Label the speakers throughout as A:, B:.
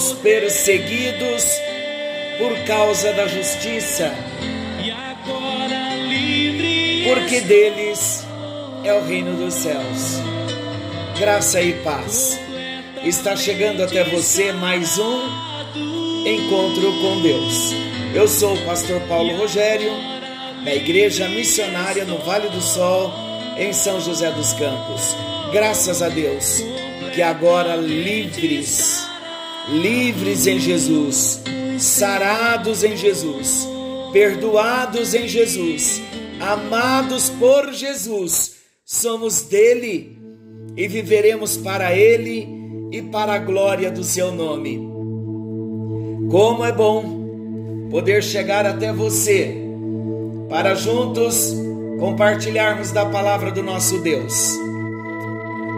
A: os perseguidos por causa da justiça,
B: E agora livre
A: porque deles é o reino dos céus. Graça e paz. Está chegando até você mais um encontro com Deus. Eu sou o pastor Paulo Rogério, da Igreja Missionária no Vale do Sol, em São José dos Campos. Graças a Deus que agora livres, livres em Jesus, sarados em Jesus, perdoados em Jesus, amados por Jesus, somos dele e viveremos para ele e para a glória do seu nome. Como é bom poder chegar até você para juntos compartilharmos da palavra do nosso Deus.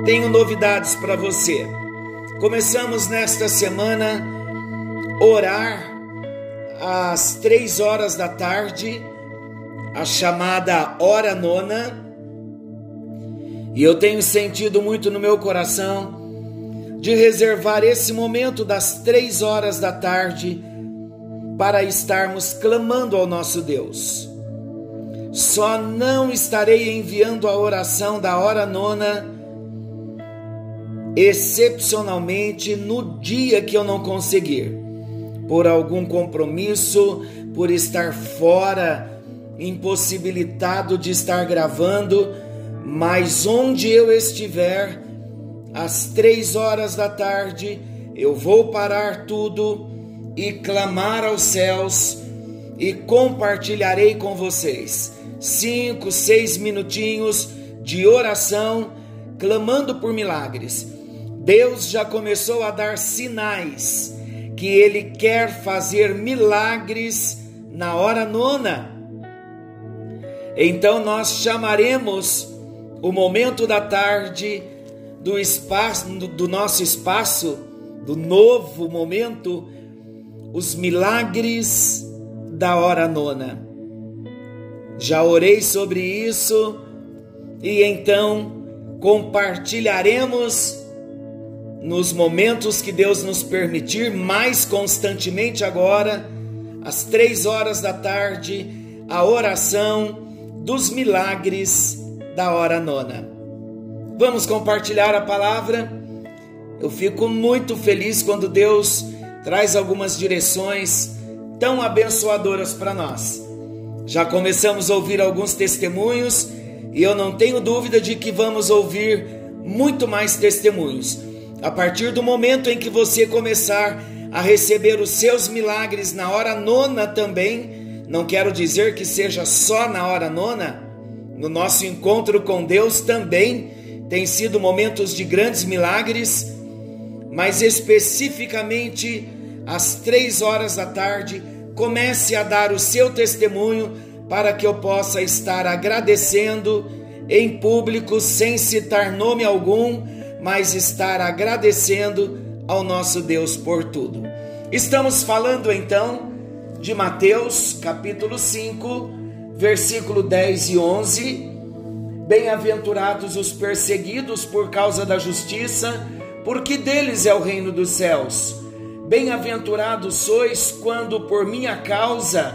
A: Tenho novidades para você. Começamos nesta semana orar às três horas da tarde, a chamada hora nona, e eu tenho sentido muito no meu coração de reservar esse momento das três horas da tarde para estarmos clamando ao nosso Deus. Só não estarei enviando a oração da hora nona excepcionalmente no dia que eu não conseguir, por algum compromisso, por estar fora, impossibilitado de estar gravando, mas onde eu estiver, às três horas da tarde, eu vou parar tudo e clamar aos céus e compartilharei com vocês cinco, seis minutinhos de oração, clamando por milagres. Deus já começou a dar sinais que Ele quer fazer milagres na hora nona. Então nós chamaremos o momento da tarde do espaço do, nosso espaço, do novo momento, os milagres da hora nona. Já orei sobre isso e então compartilharemos nos momentos que Deus nos permitir, mais constantemente agora, às três horas da tarde, a oração dos milagres da hora nona. Vamos compartilhar a palavra. Eu fico muito feliz quando Deus traz algumas direções tão abençoadoras para nós. Já começamos a ouvir alguns testemunhos e eu não tenho dúvida de que vamos ouvir muito mais testemunhos. A partir do momento em que você começar a receber os seus milagres na hora nona também, não quero dizer que seja só na hora nona, no nosso encontro com Deus também tem sido momentos de grandes milagres, mas especificamente às três horas da tarde, comece a dar o seu testemunho para que eu possa estar agradecendo em público, sem citar nome algum, mas estar agradecendo ao nosso Deus por tudo. Estamos falando então de Mateus capítulo 5, versículo 10 e 11. Bem-aventurados os perseguidos por causa da justiça, porque deles é o reino dos céus. Bem-aventurados sois quando por minha causa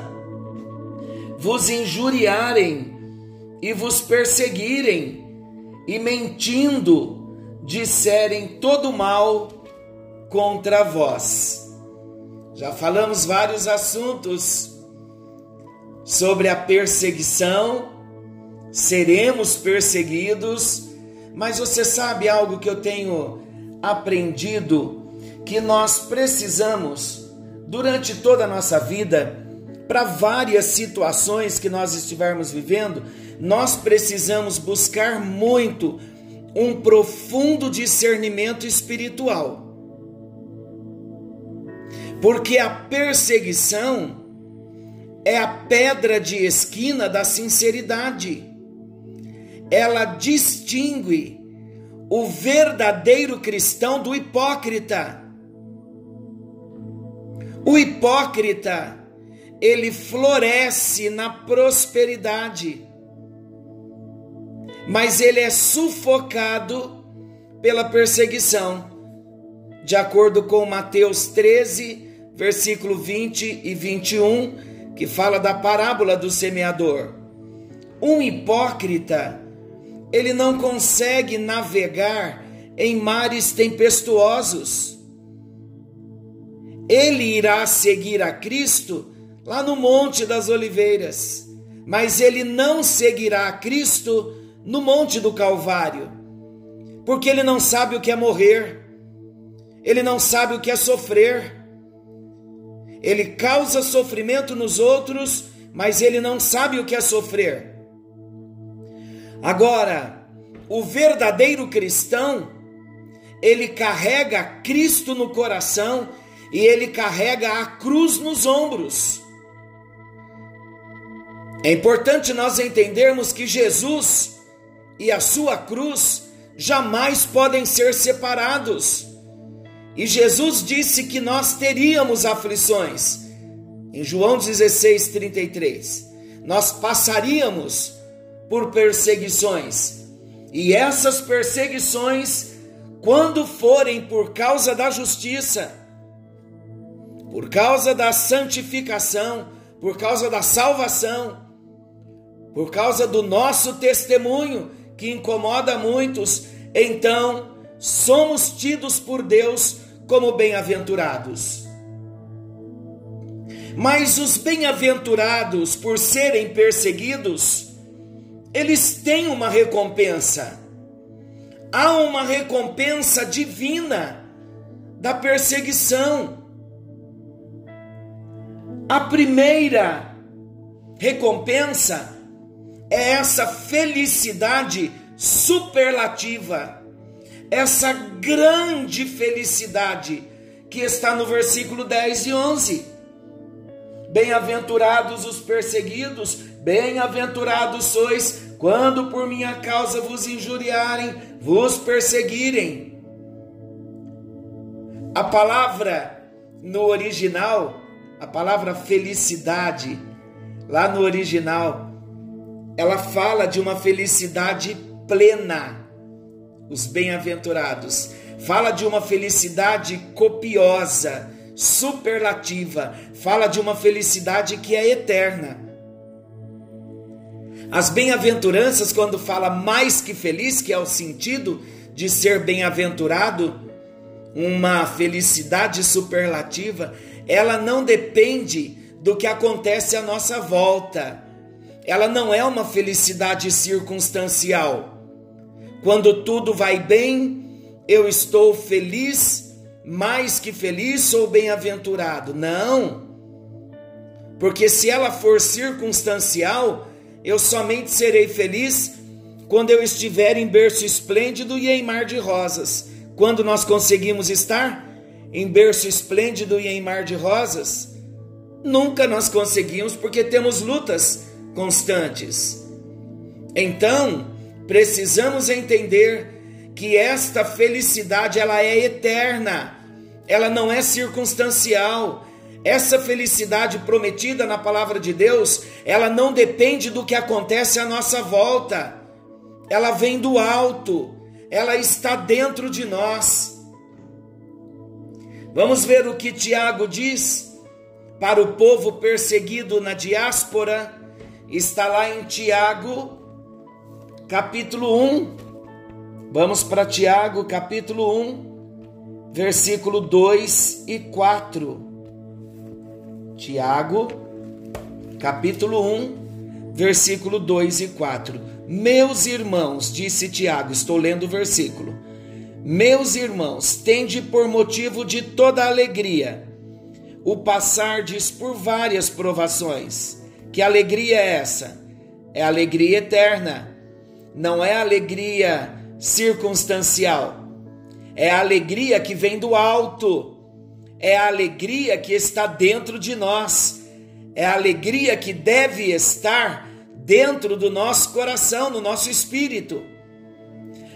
A: vos injuriarem e vos perseguirem, e mentindo disserem todo mal contra vós. Já falamos vários assuntos sobre a perseguição, seremos perseguidos, mas você sabe algo que eu tenho aprendido? Que nós precisamos, durante toda a nossa vida, para várias situações que nós estivermos vivendo, nós precisamos buscar muito um profundo discernimento espiritual. Porque a perseguição é a pedra de esquina da sinceridade. Ela distingue o verdadeiro cristão do hipócrita. O hipócrita, ele floresce na prosperidade, mas ele é sufocado pela perseguição. De acordo com Mateus 13, versículo 20 e 21, que fala da parábola do semeador. Um hipócrita, ele não consegue navegar em mares tempestuosos. Ele irá seguir a Cristo lá no Monte das Oliveiras, mas ele não seguirá a Cristo no Monte do Calvário, porque ele não sabe o que é morrer, ele não sabe o que é sofrer, ele causa sofrimento nos outros, mas ele não sabe o que é sofrer. Agora, o verdadeiro cristão, ele carrega Cristo no coração e ele carrega a cruz nos ombros. É importante nós entendermos que Jesus e a sua cruz jamais podem ser separados. E Jesus disse que nós teríamos aflições. Em João 16, 33, nós passaríamos por perseguições. E essas perseguições, quando forem por causa da justiça, por causa da santificação, por causa da salvação, por causa do nosso testemunho que incomoda muitos, então somos tidos por Deus como bem-aventurados. Mas os bem-aventurados, por serem perseguidos, eles têm uma recompensa. Há uma recompensa divina da perseguição. A primeira recompensa é essa felicidade superlativa, essa grande felicidade que está no versículo 10 e 11. Bem-aventurados os perseguidos, bem-aventurados sois quando por minha causa vos injuriarem, vos perseguirem. A palavra no original, a palavra felicidade, lá no original, ela fala de uma felicidade plena. Os bem-aventurados fala de uma felicidade copiosa, superlativa, fala de uma felicidade que é eterna. As bem-aventuranças, quando fala mais que feliz, que é o sentido de ser bem-aventurado, uma felicidade superlativa, ela não depende do que acontece à nossa volta. Ela não é uma felicidade circunstancial. Quando tudo vai bem, eu estou feliz, mais que feliz, sou bem-aventurado. Não. Porque se ela for circunstancial, eu somente serei feliz quando eu estiver em berço esplêndido e em mar de rosas. Quando nós conseguimos estar em berço esplêndido e em mar de rosas? Nunca nós conseguimos porque temos lutas constantes. Então, precisamos entender que esta felicidade ela é eterna. Ela não é circunstancial. Essa felicidade prometida na palavra de Deus, ela não depende do que acontece à nossa volta. Ela vem do alto. Ela está dentro de nós. Vamos ver o que Tiago diz para o povo perseguido na diáspora. Está lá em Tiago, capítulo 1. Vamos para Tiago, capítulo 1, versículo 2 e 4. Tiago, capítulo 1, versículo 2 e 4. Meus irmãos, disse Tiago, estou lendo o versículo. Meus irmãos, tende por motivo de toda alegria o passardes por várias provações. Que alegria é essa? É alegria eterna, não é alegria circunstancial. É a alegria que vem do alto, é a alegria que está dentro de nós, é a alegria que deve estar dentro do nosso coração, no nosso espírito.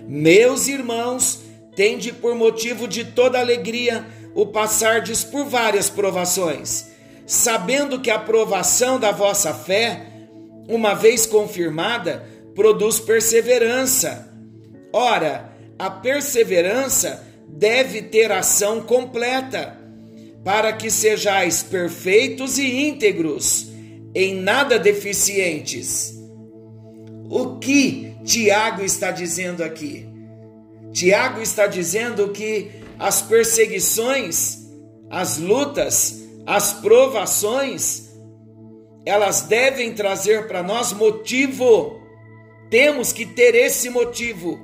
A: Meus irmãos, tende por motivo de toda alegria o passardes por várias provações, sabendo que a provação da vossa fé, uma vez confirmada, produz perseverança. Ora, a perseverança deve ter ação completa, para que sejais perfeitos e íntegros, em nada deficientes. O que Tiago está dizendo aqui? Tiago está dizendo que as perseguições, as lutas, as provações, elas devem trazer para nós motivo. Temos que ter esse motivo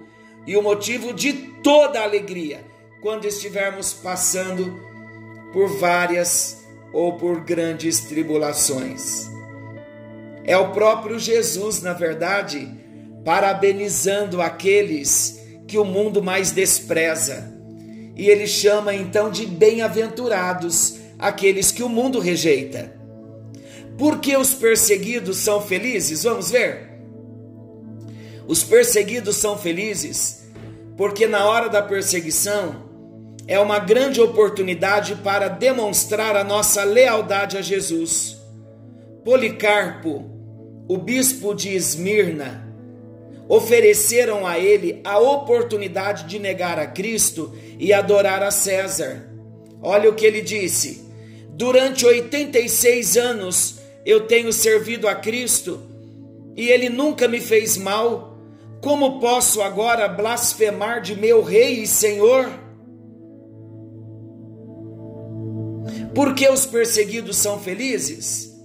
A: e o motivo de toda alegria quando estivermos passando por várias ou por grandes tribulações. É o próprio Jesus, na verdade, parabenizando aqueles que o mundo mais despreza e ele chama então de bem-aventurados aqueles que o mundo rejeita. Por que os perseguidos são felizes? Vamos ver. Os perseguidos são felizes porque na hora da perseguição é uma grande oportunidade para demonstrar a nossa lealdade a Jesus. Policarpo, o bispo de Esmirna, ofereceram a ele a oportunidade de negar a Cristo e adorar a César. Olha o que ele disse: Durante 86 anos eu tenho servido a Cristo e ele nunca me fez mal. Como posso agora blasfemar de meu Rei e Senhor? Por que os perseguidos são felizes?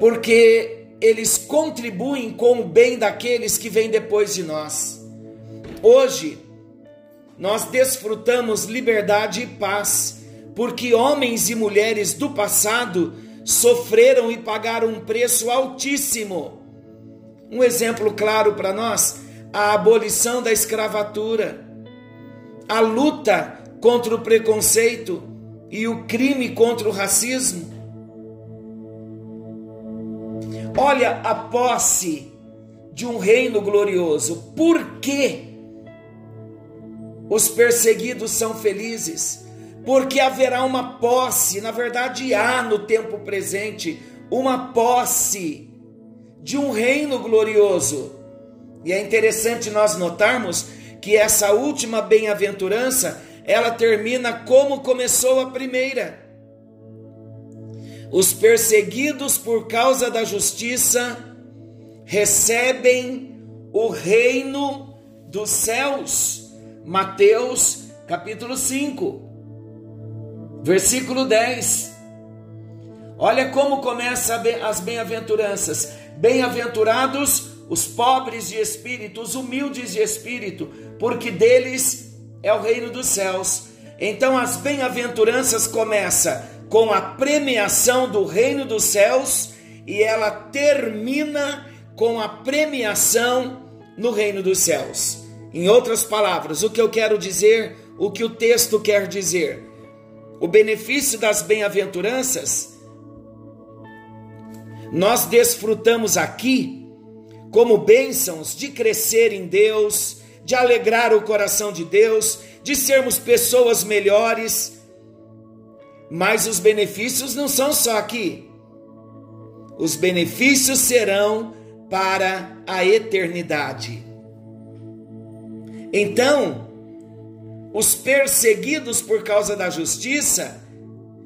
A: Porque eles contribuem com o bem daqueles que vêm depois de nós. Hoje, nós desfrutamos liberdade e paz, porque homens e mulheres do passado sofreram e pagaram um preço altíssimo. Um exemplo claro para nós: a abolição da escravatura, a luta contra o preconceito e o crime contra o racismo Olha a posse de um reino glorioso. Por que os perseguidos são felizes? Porque haverá uma posse, na verdade há no tempo presente uma posse de um reino glorioso. E é interessante nós notarmos que essa última bem-aventurança, ela termina como começou a primeira os perseguidos por causa da justiça recebem o reino dos céus. Mateus capítulo 5, versículo 10. Olha como começa as bem-aventuranças. Bem-aventurados os pobres de espírito, os humildes de espírito, porque deles é o reino dos céus. Então as bem-aventuranças começam com a premiação do reino dos céus e ela termina com a premiação no reino dos céus. Em outras palavras, o que eu quero dizer, o que o texto quer dizer, o benefício das bem-aventuranças, nós desfrutamos aqui como bênçãos de crescer em Deus, de alegrar o coração de Deus, de sermos pessoas melhores mas os benefícios não são só aqui. Os benefícios serão para a eternidade. Então, os perseguidos por causa da justiça,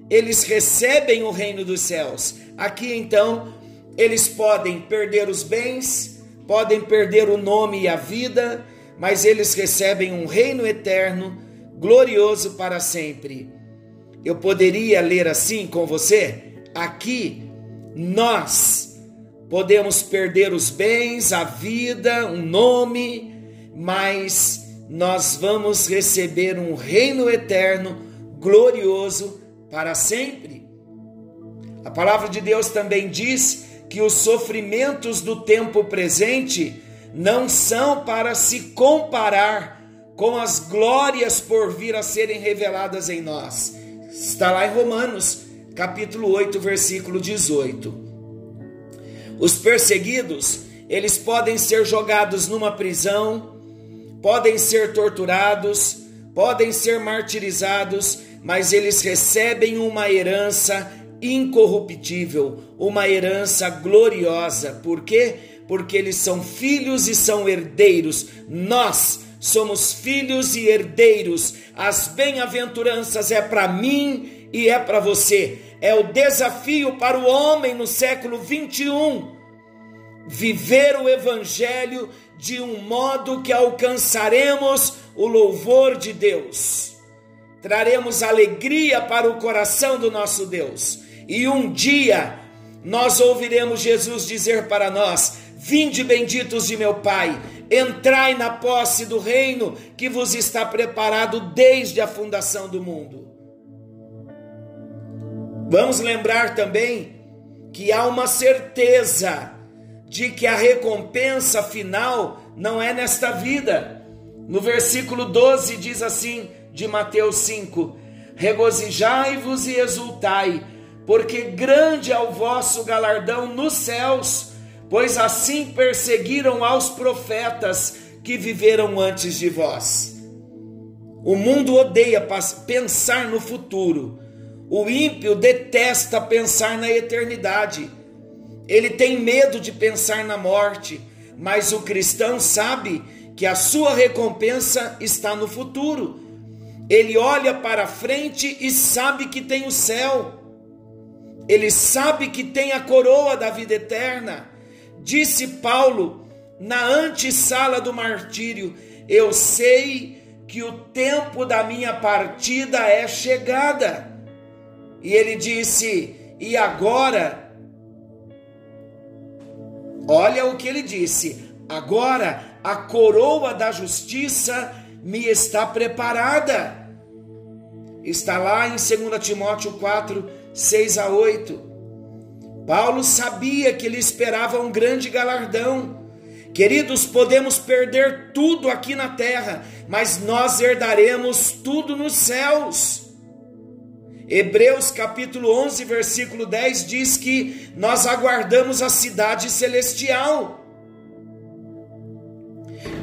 A: eles recebem o reino dos céus. Aqui então, eles podem perder os bens, podem perder o nome e a vida, mas eles recebem um reino eterno, glorioso para sempre. Eu poderia ler assim com você? Aqui nós podemos perder os bens, a vida, um nome, mas nós vamos receber um reino eterno, glorioso para sempre. A palavra de Deus também diz que os sofrimentos do tempo presente não são para se comparar com as glórias por vir a serem reveladas em nós. Está lá em Romanos, capítulo 8, versículo 18. Os perseguidos, eles podem ser jogados numa prisão, podem ser torturados, podem ser martirizados, mas eles recebem uma herança incorruptível, uma herança gloriosa. Por quê? Porque eles são filhos e são herdeiros. Nós somos filhos e herdeiros. As bem-aventuranças é para mim e é para você. É o desafio para o homem no século 21 viver o evangelho de um modo que alcançaremos o louvor de Deus. Traremos alegria para o coração do nosso Deus. E um dia nós ouviremos Jesus dizer para nós: Vinde benditos de meu Pai, entrai na posse do reino que vos está preparado desde a fundação do mundo. Vamos lembrar também que há uma certeza de que a recompensa final não é nesta vida. No versículo 12 diz assim, de Mateus 5: Regozijai-vos e exultai, porque grande é o vosso galardão nos céus, pois assim perseguiram aos profetas que viveram antes de vós. O mundo odeia pensar no futuro. O ímpio detesta pensar na eternidade. Ele tem medo de pensar na morte, mas o cristão sabe que a sua recompensa está no futuro. Ele olha para frente e sabe que tem o céu. Ele sabe que tem a coroa da vida eterna. Disse Paulo na antessala do martírio: Eu sei que o tempo da minha partida é chegada. E ele disse: E agora Olha o que ele disse: agora a coroa da justiça me está preparada. Está lá em 2 Timóteo 4, 6 a 8. Paulo sabia que lhe esperava um grande galardão. Queridos, podemos perder tudo aqui na terra, mas nós herdaremos tudo nos céus. Hebreus capítulo 11, versículo 10 diz que nós aguardamos a cidade celestial.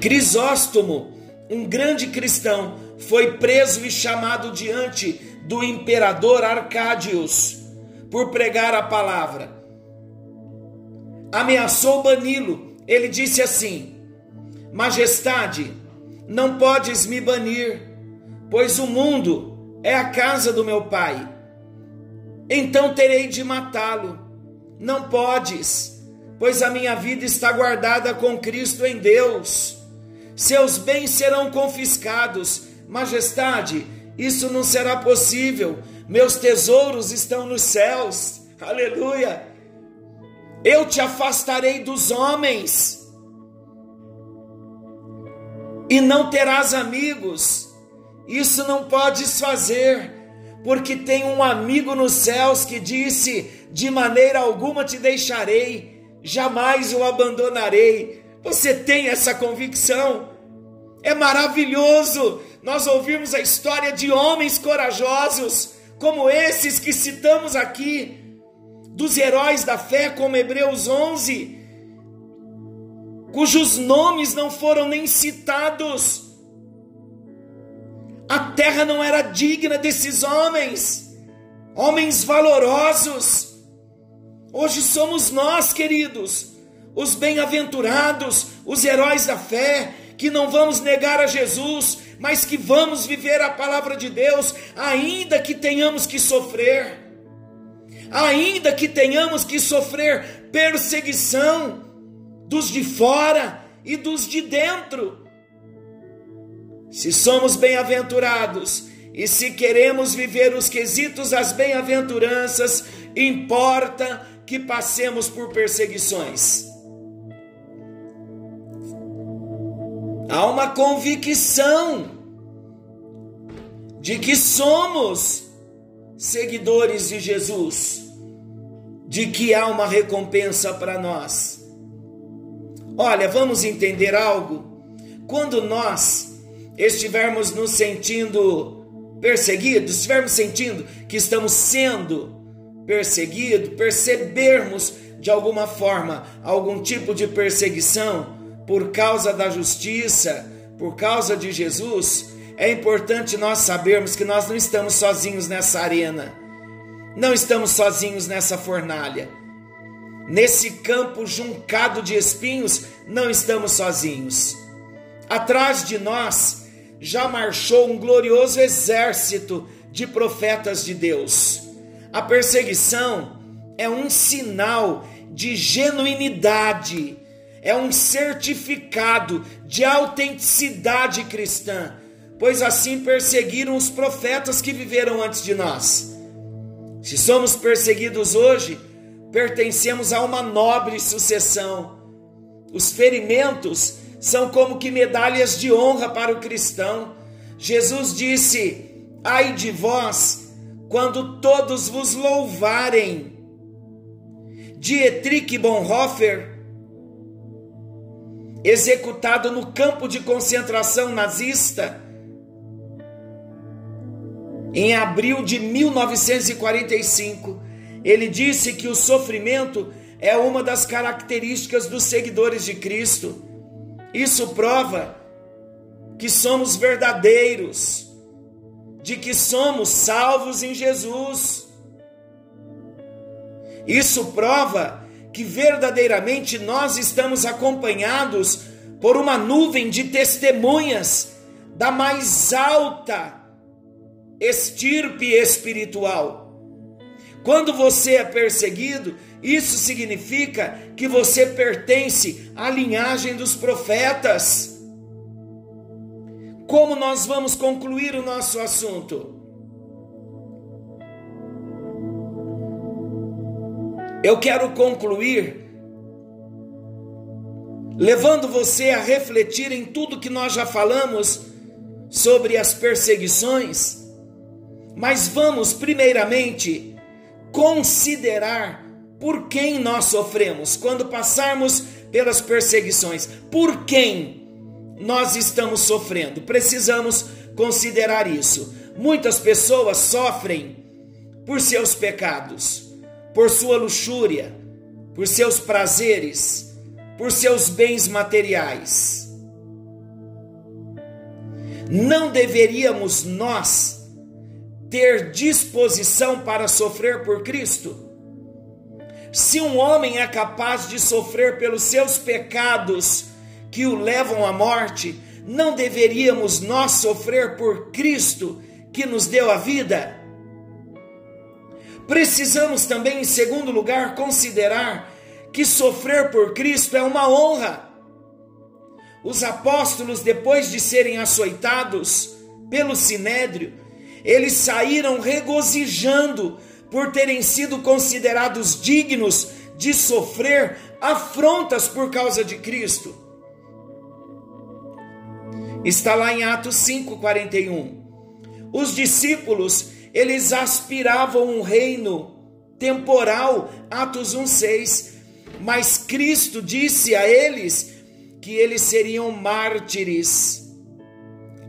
A: Crisóstomo, um grande cristão, foi preso e chamado diante do imperador Arcádios por pregar a palavra. Ameaçou bani-lo. Ele disse assim: Majestade, não podes me banir, pois o mundo é a casa do meu pai. Então terei de matá-lo. Não podes, pois a minha vida está guardada com Cristo em Deus. Seus bens serão confiscados. Majestade, isso não será possível. Meus tesouros estão nos céus. Aleluia. Eu te afastarei dos homens e não terás amigos isso não podes fazer, porque tem um amigo nos céus que disse: De maneira alguma te deixarei, jamais o abandonarei. Você tem essa convicção? É maravilhoso nós ouvimos a história de homens corajosos, como esses que citamos aqui, dos heróis da fé, como Hebreus 11, cujos nomes não foram nem citados a terra não era digna desses homens, homens valorosos. Hoje somos nós, queridos, os bem-aventurados, os heróis da fé, que não vamos negar a Jesus, mas que vamos viver a palavra de Deus, ainda que tenhamos que sofrer, ainda que tenhamos que sofrer perseguição dos de fora e dos de dentro. Se somos bem-aventurados e se queremos viver os quesitos das bem-aventuranças, importa que passemos por perseguições. Há uma convicção de que somos seguidores de Jesus, de que há uma recompensa para nós. Olha, vamos entender algo? Quando nós estivermos nos sentindo perseguidos, estivermos sentindo que estamos sendo perseguidos, percebermos de alguma forma algum tipo de perseguição por causa da justiça, por causa de Jesus, é importante nós sabermos que nós não estamos sozinhos nessa arena, não estamos sozinhos nessa fornalha. Nesse campo juncado de espinhos, não estamos sozinhos. Atrás de nós já marchou um glorioso exército de profetas de Deus. A perseguição é um sinal de genuinidade, é um certificado de autenticidade cristã, pois assim perseguiram os profetas que viveram antes de nós. Se somos perseguidos hoje, pertencemos a uma nobre sucessão. Os ferimentos são como que medalhas de honra para o cristão. Jesus disse: Ai de vós, quando todos vos louvarem. Dietrich Bonhoeffer, executado no campo de concentração nazista, em abril de 1945, ele disse que o sofrimento é uma das características dos seguidores de Cristo. Isso prova que somos verdadeiros, de que somos salvos em Jesus. Isso prova que verdadeiramente nós estamos acompanhados por uma nuvem de testemunhas da mais alta estirpe espiritual. Quando você é perseguido, isso significa que você pertence à linhagem dos profetas. Como nós vamos concluir o nosso assunto? Eu quero concluir levando você a refletir em tudo que nós já falamos sobre as perseguições, mas vamos primeiramente considerar por quem nós sofremos quando passarmos pelas perseguições. Por quem nós estamos sofrendo? Precisamos considerar isso. Muitas pessoas sofrem por seus pecados, por sua luxúria, por seus prazeres, por seus bens materiais. Não deveríamos nós ter disposição para sofrer por Cristo? Se um homem é capaz de sofrer pelos seus pecados que o levam à morte, não deveríamos nós sofrer por Cristo que nos deu a vida? Precisamos também, em segundo lugar, considerar que sofrer por Cristo é uma honra. Os apóstolos, depois de serem açoitados pelo sinédrio, eles saíram regozijando por terem sido considerados dignos de sofrer afrontas por causa de Cristo. Está lá em Atos 5:41. Os discípulos, eles aspiravam um reino temporal, Atos 1:6, mas Cristo disse a eles que eles seriam mártires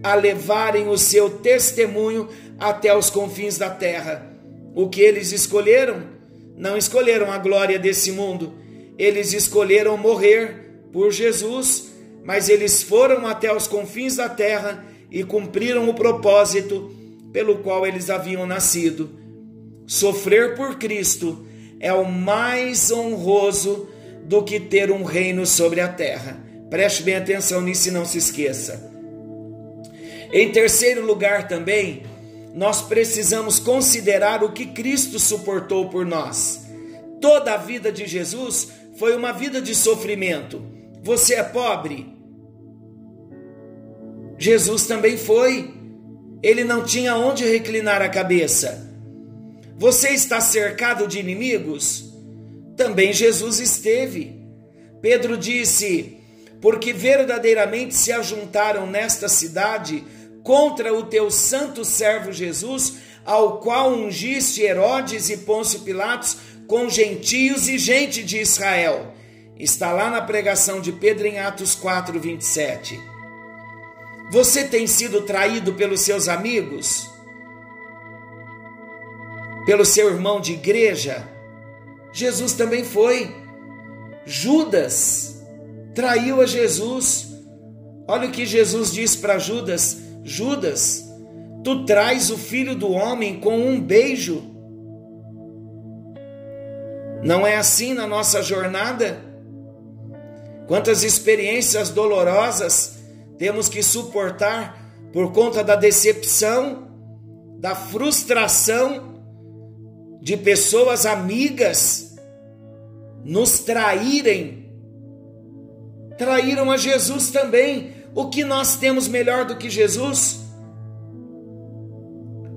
A: a levarem o seu testemunho até os confins da terra. O que eles escolheram? Não escolheram a glória desse mundo, eles escolheram morrer por Jesus, mas eles foram até os confins da terra e cumpriram o propósito pelo qual eles haviam nascido. Sofrer por Cristo é o mais honroso do que ter um reino sobre a terra. Preste bem atenção nisso e não se esqueça. Em terceiro lugar, também, nós precisamos considerar o que Cristo suportou por nós. Toda a vida de Jesus foi uma vida de sofrimento. Você é pobre? Jesus também foi. Ele não tinha onde reclinar a cabeça. Você está cercado de inimigos? Também Jesus esteve. Pedro disse: porque verdadeiramente se ajuntaram nesta cidade contra o teu santo servo Jesus, ao qual ungiste Herodes e Pôncio Pilatos com gentios e gente de Israel. Está lá na pregação de Pedro em Atos 4, 27. Você tem sido traído pelos seus amigos? Pelo seu irmão de igreja? Jesus também foi. Judas traiu a Jesus. Olha o que Jesus diz para Judas: Judas, tu traz o filho do homem com um beijo. Não é assim na nossa jornada? Quantas experiências dolorosas temos que suportar por conta da decepção, da frustração de pessoas amigas nos traírem. Traíram a Jesus também. O que nós temos melhor do que Jesus?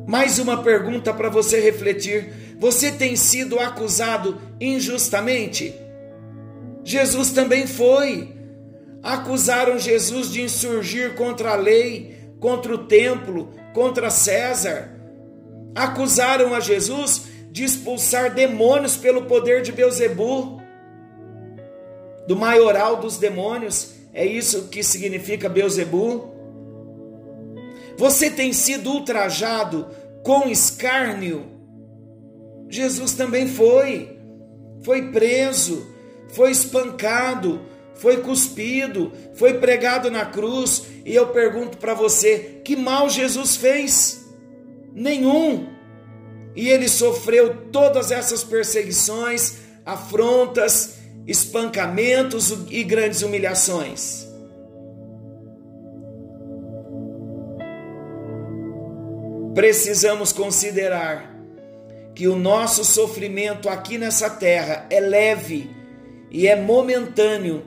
A: Mais uma pergunta para você refletir. Você tem sido acusado injustamente? Jesus também foi. Acusaram Jesus de insurgir contra a lei, contra o templo, contra César. Acusaram a Jesus de expulsar demônios pelo poder de Beuzebu, do maioral dos demônios. É isso que significa Beuzebu. Você tem sido ultrajado com escárnio. Jesus também foi. Foi preso, foi espancado, foi cuspido, foi pregado na cruz. E eu pergunto para você: que mal Jesus fez? Nenhum. E ele sofreu todas essas perseguições, afrontas, espancamentos e grandes humilhações. Precisamos considerar que o nosso sofrimento aqui nessa terra é leve e é momentâneo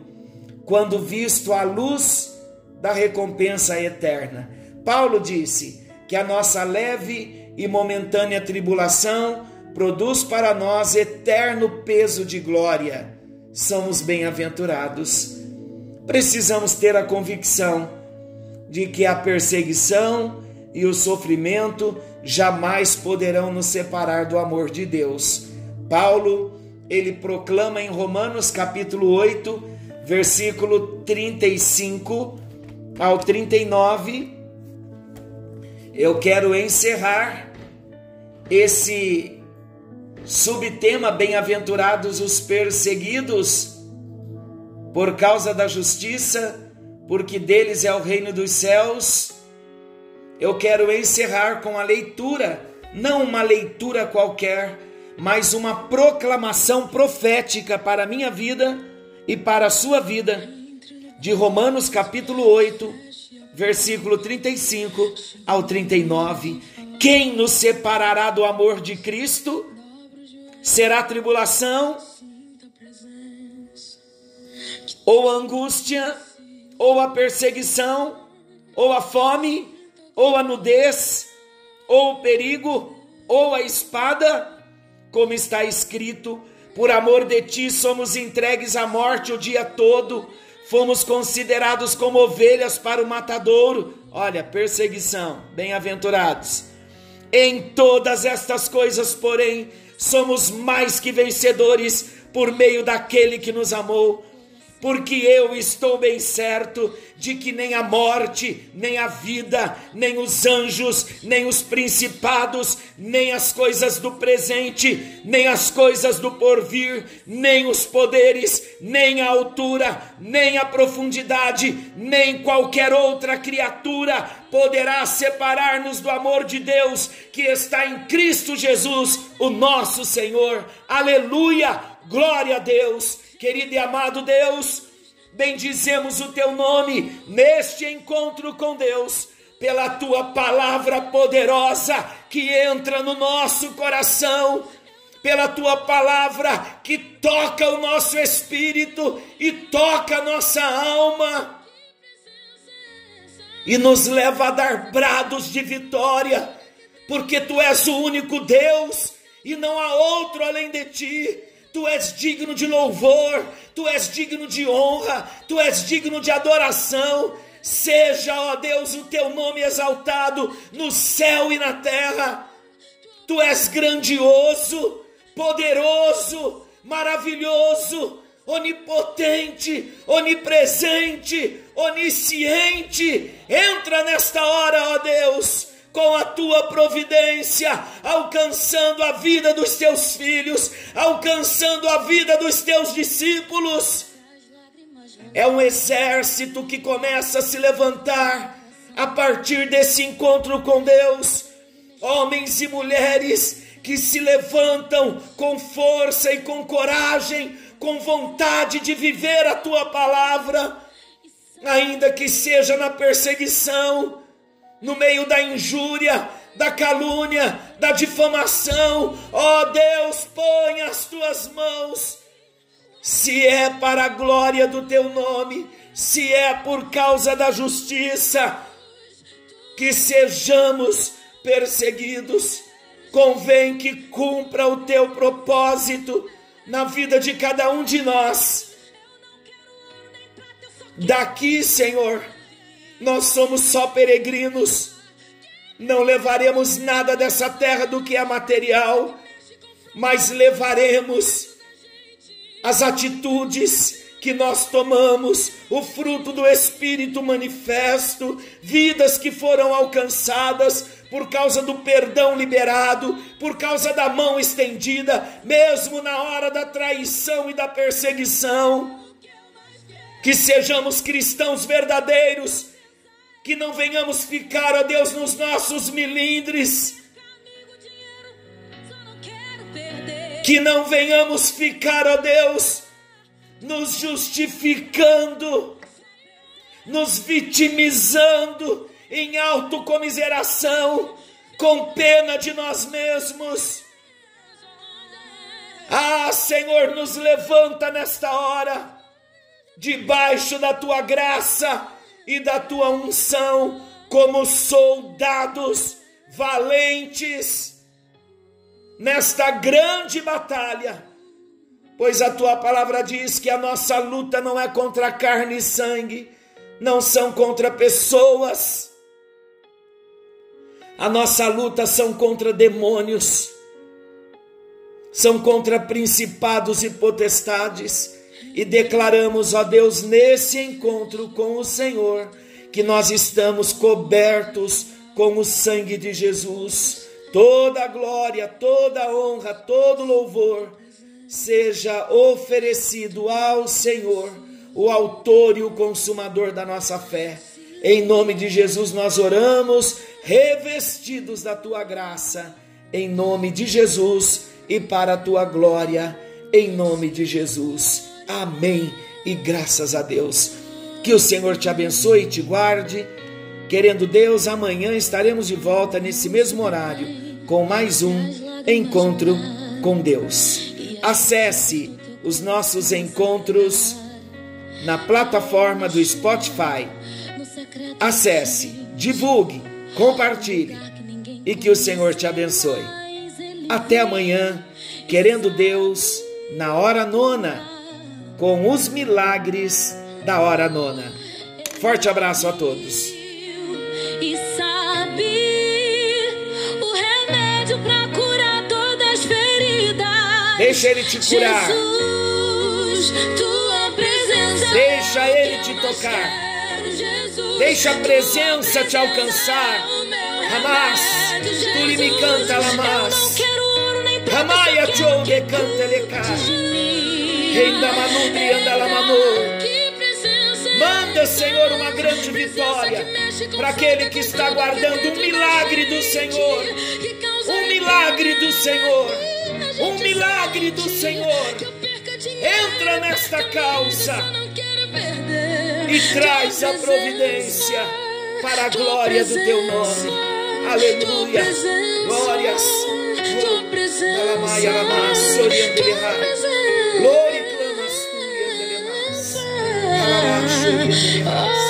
A: quando visto à luz da recompensa eterna. Paulo disse que a nossa leve e momentânea tribulação produz para nós eterno peso de glória somos bem-aventurados. Precisamos ter a convicção de que a perseguição e o sofrimento jamais poderão nos separar do amor de Deus. Paulo, ele proclama em Romanos capítulo 8, versículo 35 ao 39. Eu quero encerrar esse Subtema: Bem-aventurados os perseguidos por causa da justiça, porque deles é o reino dos céus. Eu quero encerrar com a leitura, não uma leitura qualquer, mas uma proclamação profética para a minha vida e para a sua vida, de Romanos capítulo 8, versículo 35 ao 39. Quem nos separará do amor de Cristo? Será tribulação, ou angústia, ou a perseguição, ou a fome, ou a nudez, ou o perigo, ou a espada, como está escrito: por amor de ti somos entregues à morte o dia todo, fomos considerados como ovelhas para o matadouro. Olha, perseguição, bem-aventurados. Em todas estas coisas, porém, somos mais que vencedores por meio daquele que nos amou porque eu estou bem certo de que nem a morte, nem a vida, nem os anjos, nem os principados, nem as coisas do presente, nem as coisas do porvir, nem os poderes, nem a altura, nem a profundidade, nem qualquer outra criatura poderá separar-nos do amor de Deus que está em Cristo Jesus, o nosso Senhor. Aleluia! Glória a Deus! Querido e amado Deus, bendizemos o teu nome neste encontro com Deus, pela tua palavra poderosa que entra no nosso coração, pela tua palavra que toca o nosso espírito e toca a nossa alma e nos leva a dar brados de vitória, porque tu és o único Deus e não há outro além de ti Tu és digno de louvor, tu és digno de honra, tu és digno de adoração. Seja, ó Deus, o teu nome exaltado no céu e na terra. Tu és grandioso, poderoso, maravilhoso, onipotente, onipresente, onisciente. Entra nesta hora, ó Deus, com a tua providência, alcançando a vida dos teus filhos, alcançando a vida dos teus discípulos. É um exército que começa a se levantar a partir desse encontro com Deus. Homens e mulheres que se levantam com força e com coragem, com vontade de viver a tua palavra, ainda que seja na perseguição, no meio da injúria, da calúnia, da difamação. Ó oh Deus, põe as tuas mãos. Se é para a glória do teu nome, se é por causa da justiça, que sejamos perseguidos, convém que cumpra o teu propósito na vida de cada um de nós. Daqui, Senhor, nós somos só peregrinos, não levaremos nada dessa terra do que é material, mas levaremos as atitudes que nós tomamos, o fruto do Espírito manifesto, vidas que foram alcançadas por causa do perdão liberado, por causa da mão estendida, mesmo na hora da traição e da perseguição. Que sejamos cristãos verdadeiros, que não venhamos ficar, ó Deus, nos nossos milindres. Que não venhamos ficar, ó Deus, nos justificando, nos vitimizando em autocomiseração, com pena de nós mesmos. Ah, Senhor, nos levanta nesta hora, debaixo da tua graça e da tua unção, como soldados valentes nesta grande batalha, pois a tua palavra diz que a nossa luta não é contra carne e sangue, não são contra pessoas, a nossa luta são contra demônios, são contra principados e potestades e declaramos, ó Deus, nesse encontro com o Senhor, que nós estamos cobertos com o sangue de Jesus. Toda glória, toda honra, todo louvor seja oferecido ao Senhor, o autor e o consumador da nossa fé. Em nome de Jesus nós oramos, revestidos da tua graça, em nome de Jesus e para a tua glória, em nome de Jesus. Amém. E graças a Deus. Que o Senhor te abençoe e te guarde. Querendo Deus, amanhã estaremos de volta nesse mesmo horário com mais um encontro com Deus. Acesse os nossos encontros na plataforma do Spotify. Acesse, divulgue, compartilhe e que o Senhor te abençoe. Até amanhã, querendo Deus, na hora nona com os milagres da hora nona. Forte abraço a todos.
C: E sabe o remédio para curar todas as feridas.
A: Deixa ele te curar.
C: Jesus, tua presença.
A: Deixa ele te tocar.
C: Jesus,
A: Deixa a presença te alcançar. Hamas, tu me canta, Lamas. Ramaia chou de canta manô. Manda, Senhor, uma grande vitória para aquele que está aguardando um milagre do Senhor. Um milagre do Senhor. Um milagre do Senhor. Entra nesta causa e traz a providência para a glória do teu nome. Aleluia. Glórias. Alamai, alamai, soriando Oh.